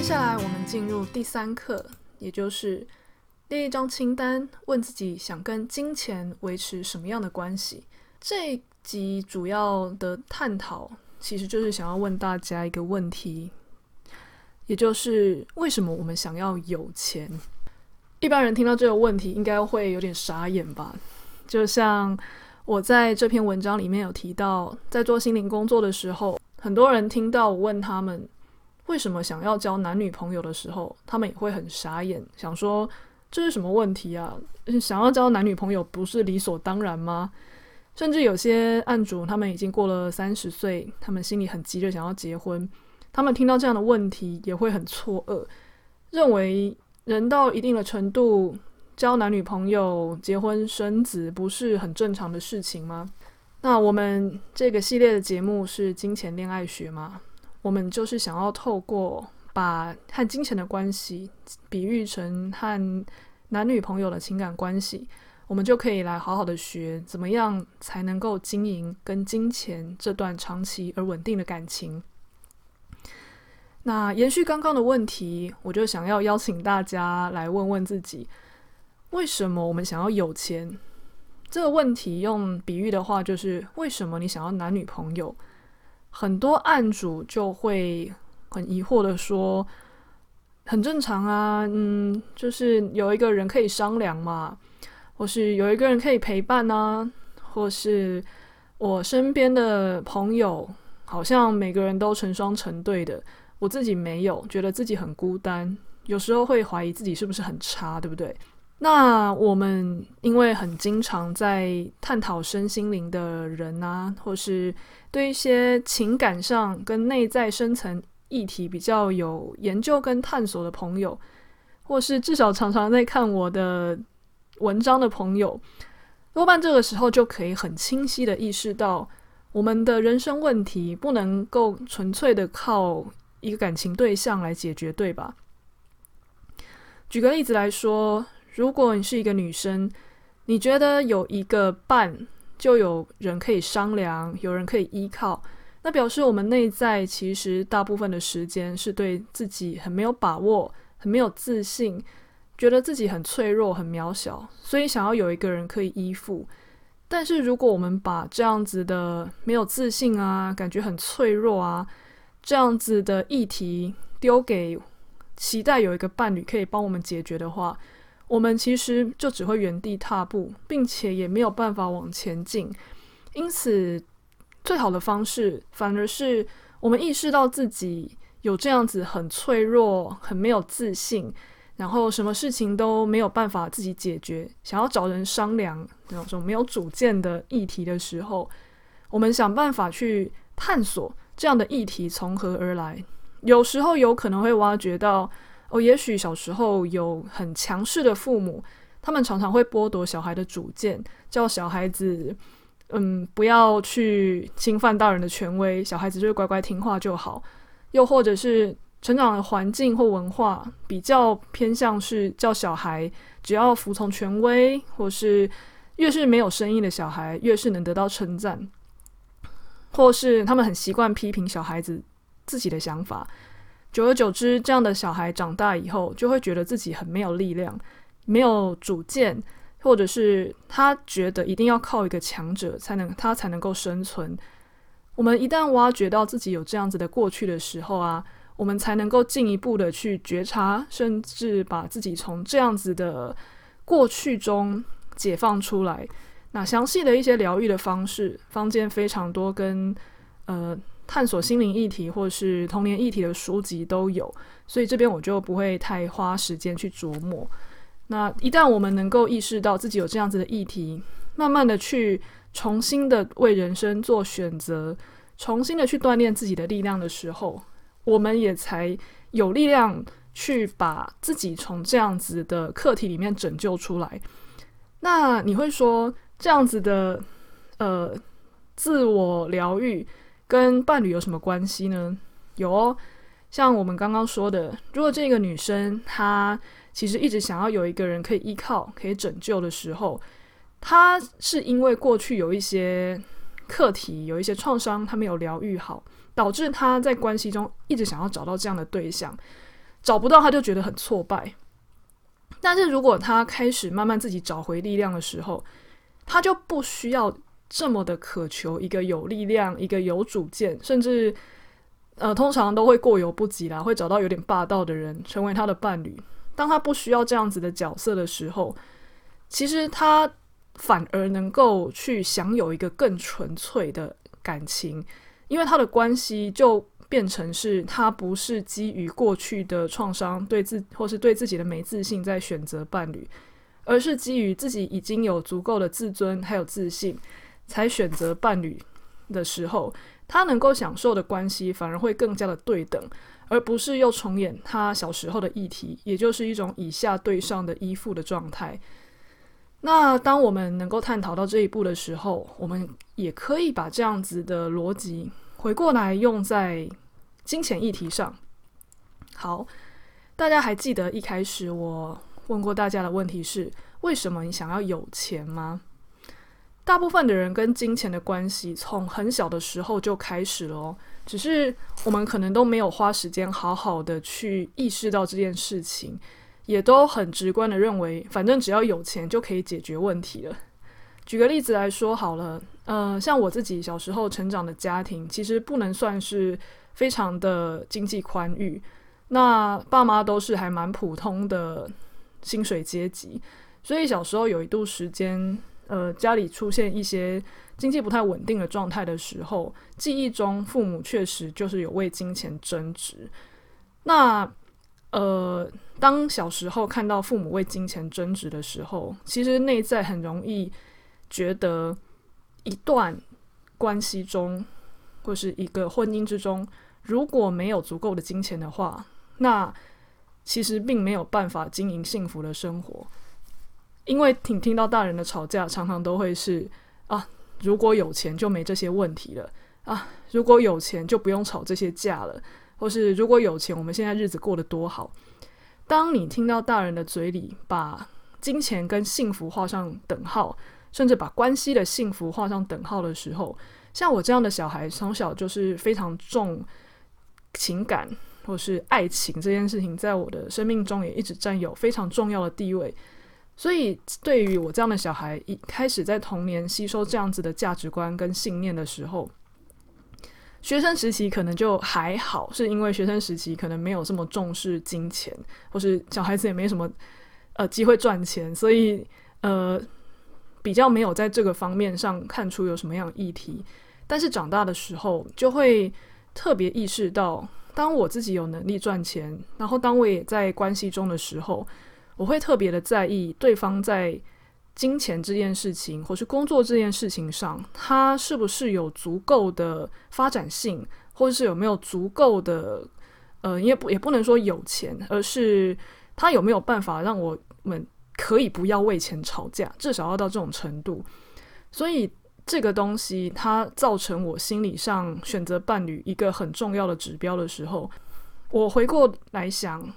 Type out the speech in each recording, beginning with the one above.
接下来我们进入第三课，也就是列一张清单，问自己想跟金钱维持什么样的关系。这集主要的探讨，其实就是想要问大家一个问题。也就是为什么我们想要有钱？一般人听到这个问题，应该会有点傻眼吧？就像我在这篇文章里面有提到，在做心灵工作的时候，很多人听到我问他们为什么想要交男女朋友的时候，他们也会很傻眼，想说这是什么问题啊？想要交男女朋友不是理所当然吗？甚至有些案主，他们已经过了三十岁，他们心里很急着想要结婚。他们听到这样的问题也会很错愕，认为人到一定的程度交男女朋友、结婚生子不是很正常的事情吗？那我们这个系列的节目是金钱恋爱学吗？我们就是想要透过把和金钱的关系比喻成和男女朋友的情感关系，我们就可以来好好的学怎么样才能够经营跟金钱这段长期而稳定的感情。那延续刚刚的问题，我就想要邀请大家来问问自己：为什么我们想要有钱？这个问题用比喻的话，就是为什么你想要男女朋友？很多案主就会很疑惑的说：“很正常啊，嗯，就是有一个人可以商量嘛，或是有一个人可以陪伴啊，或是我身边的朋友，好像每个人都成双成对的。”我自己没有觉得自己很孤单，有时候会怀疑自己是不是很差，对不对？那我们因为很经常在探讨身心灵的人啊，或是对一些情感上跟内在深层议题比较有研究跟探索的朋友，或是至少常常在看我的文章的朋友，多半这个时候就可以很清晰的意识到，我们的人生问题不能够纯粹的靠一个感情对象来解决，对吧？举个例子来说，如果你是一个女生，你觉得有一个伴，就有人可以商量，有人可以依靠，那表示我们内在其实大部分的时间是对自己很没有把握，很没有自信，觉得自己很脆弱、很渺小，所以想要有一个人可以依附。但是如果我们把这样子的没有自信啊，感觉很脆弱啊，这样子的议题丢给期待有一个伴侣可以帮我们解决的话，我们其实就只会原地踏步，并且也没有办法往前进。因此，最好的方式反而是我们意识到自己有这样子很脆弱、很没有自信，然后什么事情都没有办法自己解决，想要找人商量那种没有主见的议题的时候，我们想办法去探索。这样的议题从何而来？有时候有可能会挖掘到，哦，也许小时候有很强势的父母，他们常常会剥夺小孩的主见，叫小孩子，嗯，不要去侵犯大人的权威，小孩子就乖乖听话就好。又或者是成长的环境或文化比较偏向是叫小孩只要服从权威，或是越是没有声音的小孩，越是能得到称赞。或是他们很习惯批评小孩子自己的想法，久而久之，这样的小孩长大以后就会觉得自己很没有力量，没有主见，或者是他觉得一定要靠一个强者才能他才能够生存。我们一旦挖掘到自己有这样子的过去的时候啊，我们才能够进一步的去觉察，甚至把自己从这样子的过去中解放出来。那详细的一些疗愈的方式，坊间非常多，跟呃探索心灵议题或是童年议题的书籍都有，所以这边我就不会太花时间去琢磨。那一旦我们能够意识到自己有这样子的议题，慢慢的去重新的为人生做选择，重新的去锻炼自己的力量的时候，我们也才有力量去把自己从这样子的课题里面拯救出来。那你会说，这样子的呃自我疗愈跟伴侣有什么关系呢？有哦，像我们刚刚说的，如果这个女生她其实一直想要有一个人可以依靠、可以拯救的时候，她是因为过去有一些课题、有一些创伤，她没有疗愈好，导致她在关系中一直想要找到这样的对象，找不到她就觉得很挫败。但是如果她开始慢慢自己找回力量的时候，她就不需要这么的渴求一个有力量、一个有主见，甚至呃，通常都会过犹不及啦，会找到有点霸道的人成为他的伴侣。当他不需要这样子的角色的时候，其实他反而能够去享有一个更纯粹的感情，因为他的关系就变成是他不是基于过去的创伤对自或是对自己的没自信在选择伴侣，而是基于自己已经有足够的自尊还有自信才选择伴侣的时候，他能够享受的关系反而会更加的对等。而不是又重演他小时候的议题，也就是一种以下对上的依附的状态。那当我们能够探讨到这一步的时候，我们也可以把这样子的逻辑回过来用在金钱议题上。好，大家还记得一开始我问过大家的问题是：为什么你想要有钱吗？大部分的人跟金钱的关系从很小的时候就开始了哦。只是我们可能都没有花时间好好的去意识到这件事情，也都很直观的认为，反正只要有钱就可以解决问题了。举个例子来说好了，呃，像我自己小时候成长的家庭，其实不能算是非常的经济宽裕，那爸妈都是还蛮普通的薪水阶级，所以小时候有一度时间，呃，家里出现一些。经济不太稳定的状态的时候，记忆中父母确实就是有为金钱争执。那呃，当小时候看到父母为金钱争执的时候，其实内在很容易觉得，一段关系中或是一个婚姻之中，如果没有足够的金钱的话，那其实并没有办法经营幸福的生活。因为听听到大人的吵架，常常都会是啊。如果有钱就没这些问题了啊！如果有钱就不用吵这些架了，或是如果有钱，我们现在日子过得多好。当你听到大人的嘴里把金钱跟幸福画上等号，甚至把关系的幸福画上等号的时候，像我这样的小孩，从小就是非常重情感或是爱情这件事情，在我的生命中也一直占有非常重要的地位。所以，对于我这样的小孩，一开始在童年吸收这样子的价值观跟信念的时候，学生时期可能就还好，是因为学生时期可能没有这么重视金钱，或是小孩子也没什么呃机会赚钱，所以呃比较没有在这个方面上看出有什么样的议题。但是长大的时候，就会特别意识到，当我自己有能力赚钱，然后当我也在关系中的时候。我会特别的在意对方在金钱这件事情，或是工作这件事情上，他是不是有足够的发展性，或者是有没有足够的，呃，也不也不能说有钱，而是他有没有办法让我们可以不要为钱吵架，至少要到这种程度。所以这个东西它造成我心理上选择伴侣一个很重要的指标的时候，我回过来想。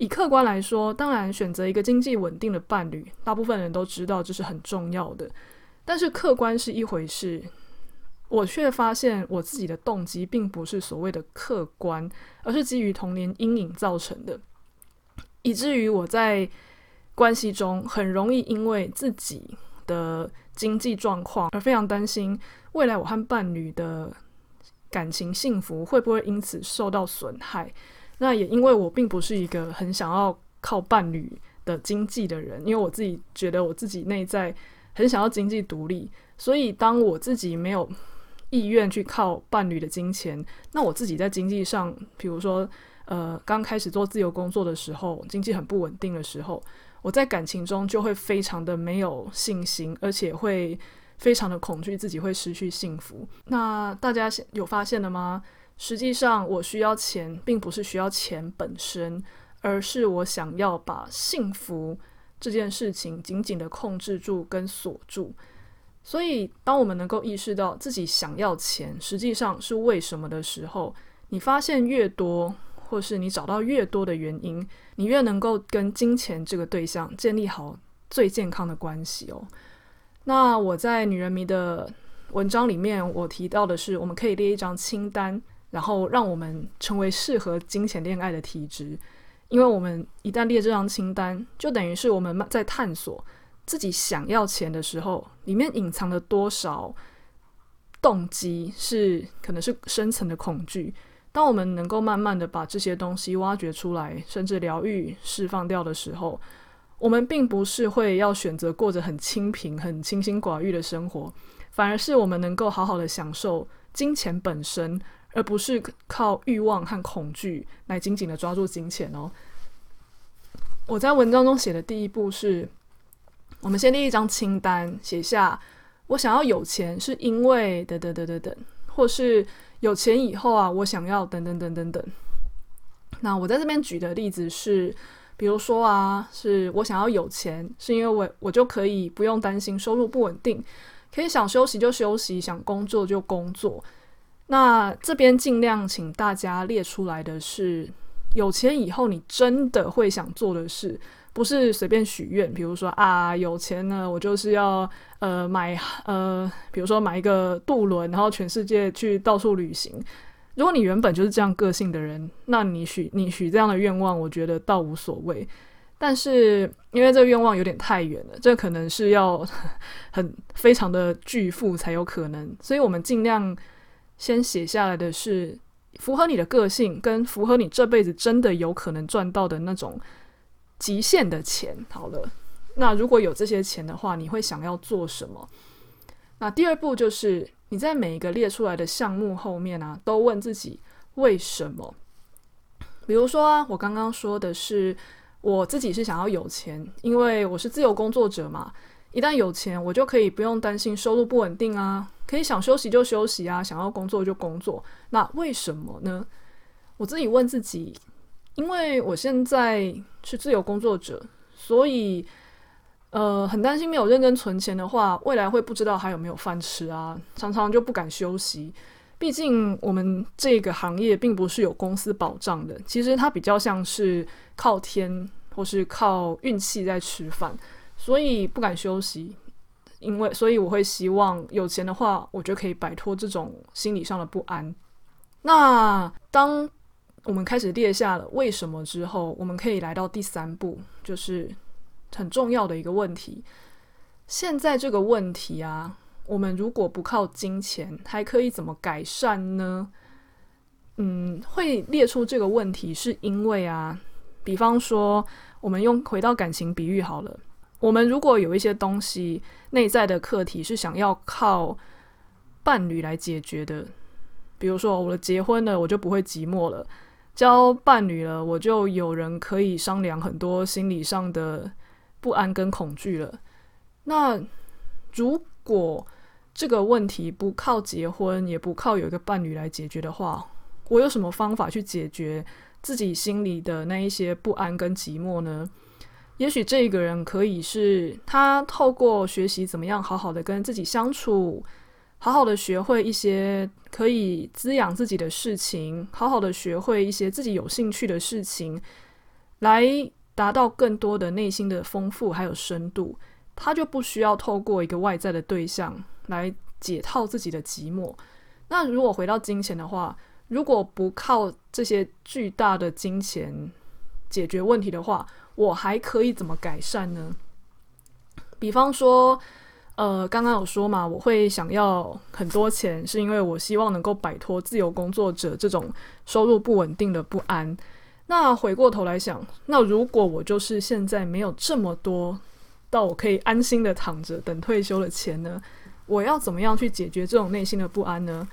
以客观来说，当然选择一个经济稳定的伴侣，大部分人都知道这是很重要的。但是客观是一回事，我却发现我自己的动机并不是所谓的客观，而是基于童年阴影造成的，以至于我在关系中很容易因为自己的经济状况而非常担心未来我和伴侣的感情幸福会不会因此受到损害。那也因为我并不是一个很想要靠伴侣的经济的人，因为我自己觉得我自己内在很想要经济独立，所以当我自己没有意愿去靠伴侣的金钱，那我自己在经济上，比如说呃刚开始做自由工作的时候，经济很不稳定的时候，我在感情中就会非常的没有信心，而且会非常的恐惧自己会失去幸福。那大家有发现了吗？实际上，我需要钱，并不是需要钱本身，而是我想要把幸福这件事情紧紧的控制住跟锁住。所以，当我们能够意识到自己想要钱，实际上是为什么的时候，你发现越多，或是你找到越多的原因，你越能够跟金钱这个对象建立好最健康的关系哦。那我在女人迷的文章里面，我提到的是，我们可以列一张清单，然后让我们成为适合金钱恋爱的体质。因为我们一旦列这张清单，就等于是我们在探索自己想要钱的时候，里面隐藏了多少动机，是可能是深层的恐惧。当我们能够慢慢的把这些东西挖掘出来，甚至疗愈、释放掉的时候，我们并不是会要选择过着很清贫、很清心寡欲的生活，反而是我们能够好好的享受金钱本身，而不是靠欲望和恐惧来紧紧的抓住金钱哦。我在文章中写的第一步是，我们先列一张清单，写下我想要有钱是因为等等等等等，或是。有钱以后啊，我想要等等等等等。那我在这边举的例子是，比如说啊，是我想要有钱，是因为我我就可以不用担心收入不稳定，可以想休息就休息，想工作就工作。那这边尽量请大家列出来的是，有钱以后你真的会想做的事。不是随便许愿，比如说啊，有钱呢，我就是要呃买呃，比如说买一个渡轮，然后全世界去到处旅行。如果你原本就是这样个性的人，那你许你许这样的愿望，我觉得倒无所谓。但是因为这个愿望有点太远了，这可能是要很非常的巨富才有可能，所以我们尽量先写下来的是符合你的个性，跟符合你这辈子真的有可能赚到的那种。极限的钱好了，那如果有这些钱的话，你会想要做什么？那第二步就是你在每一个列出来的项目后面啊，都问自己为什么。比如说啊，我刚刚说的是我自己是想要有钱，因为我是自由工作者嘛。一旦有钱，我就可以不用担心收入不稳定啊，可以想休息就休息啊，想要工作就工作。那为什么呢？我自己问自己。因为我现在是自由工作者，所以呃很担心没有认真存钱的话，未来会不知道还有没有饭吃啊，常常就不敢休息。毕竟我们这个行业并不是有公司保障的，其实它比较像是靠天或是靠运气在吃饭，所以不敢休息。因为所以我会希望有钱的话，我就可以摆脱这种心理上的不安。那当我们开始列下了为什么之后，我们可以来到第三步，就是很重要的一个问题。现在这个问题啊，我们如果不靠金钱，还可以怎么改善呢？嗯，会列出这个问题，是因为啊，比方说，我们用回到感情比喻好了，我们如果有一些东西内在的课题是想要靠伴侣来解决的，比如说，我结婚了，我就不会寂寞了。交伴侣了，我就有人可以商量很多心理上的不安跟恐惧了。那如果这个问题不靠结婚，也不靠有一个伴侣来解决的话，我有什么方法去解决自己心里的那一些不安跟寂寞呢？也许这个人可以是他透过学习怎么样好好的跟自己相处。好好的学会一些可以滋养自己的事情，好好的学会一些自己有兴趣的事情，来达到更多的内心的丰富还有深度。他就不需要透过一个外在的对象来解套自己的寂寞。那如果回到金钱的话，如果不靠这些巨大的金钱解决问题的话，我还可以怎么改善呢？比方说。呃，刚刚有说嘛，我会想要很多钱，是因为我希望能够摆脱自由工作者这种收入不稳定的不安。那回过头来想，那如果我就是现在没有这么多，到我可以安心的躺着等退休的钱呢？我要怎么样去解决这种内心的不安呢？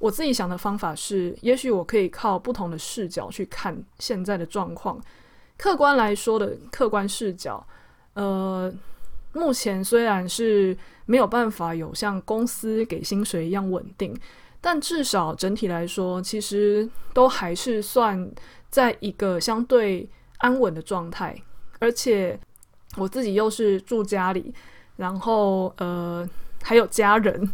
我自己想的方法是，也许我可以靠不同的视角去看现在的状况。客观来说的客观视角，呃。目前虽然是没有办法有像公司给薪水一样稳定，但至少整体来说，其实都还是算在一个相对安稳的状态。而且我自己又是住家里，然后呃还有家人，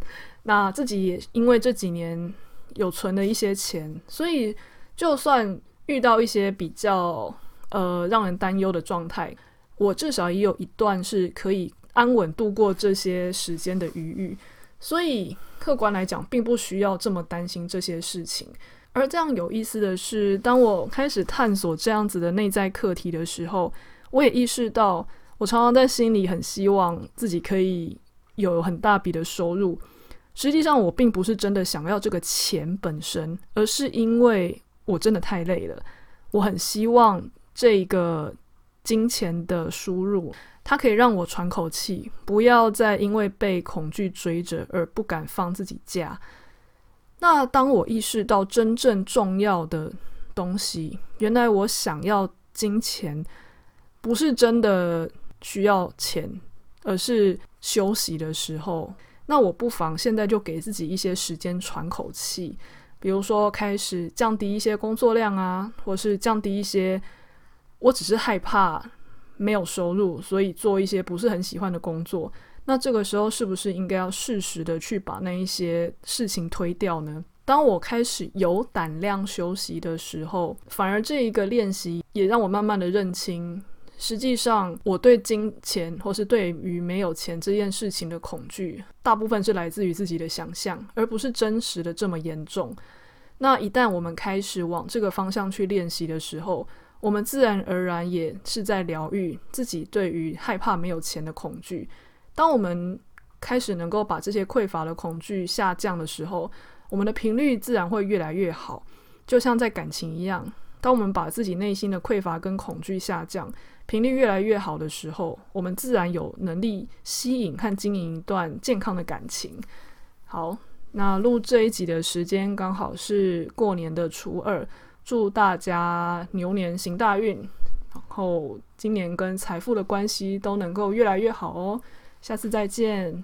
那自己也因为这几年有存了一些钱，所以就算遇到一些比较呃让人担忧的状态，我至少也有一段是可以安稳度过这些时间的余裕。所以客观来讲，并不需要这么担心这些事情。而这样有意思的是，当我开始探索这样子的内在课题的时候，我也意识到，我常常在心里很希望自己可以有很大笔的收入。实际上，我并不是真的想要这个钱本身，而是因为我真的太累了。我很希望这个金钱的输入。它可以让我喘口气，不要再因为被恐惧追着而不敢放自己假。那当我意识到真正重要的东西，原来我想要金钱，不是真的需要钱，而是休息的时候，那我不妨现在就给自己一些时间喘口气，比如说开始降低一些工作量啊，或是降低一些，我只是害怕。没有收入，所以做一些不是很喜欢的工作。那这个时候是不是应该要适时的去把那一些事情推掉呢？当我开始有胆量休息的时候，反而这一个练习也让我慢慢的认清，实际上我对金钱或是对于没有钱这件事情的恐惧，大部分是来自于自己的想象，而不是真实的这么严重。那一旦我们开始往这个方向去练习的时候，我们自然而然也是在疗愈自己对于害怕没有钱的恐惧。当我们开始能够把这些匮乏的恐惧下降的时候，我们的频率自然会越来越好。就像在感情一样，当我们把自己内心的匮乏跟恐惧下降，频率越来越好的时候，我们自然有能力吸引和经营一段健康的感情。好，那录这一集的时间刚好是过年的初二。祝大家牛年行大运，然后今年跟财富的关系都能够越来越好哦。下次再见。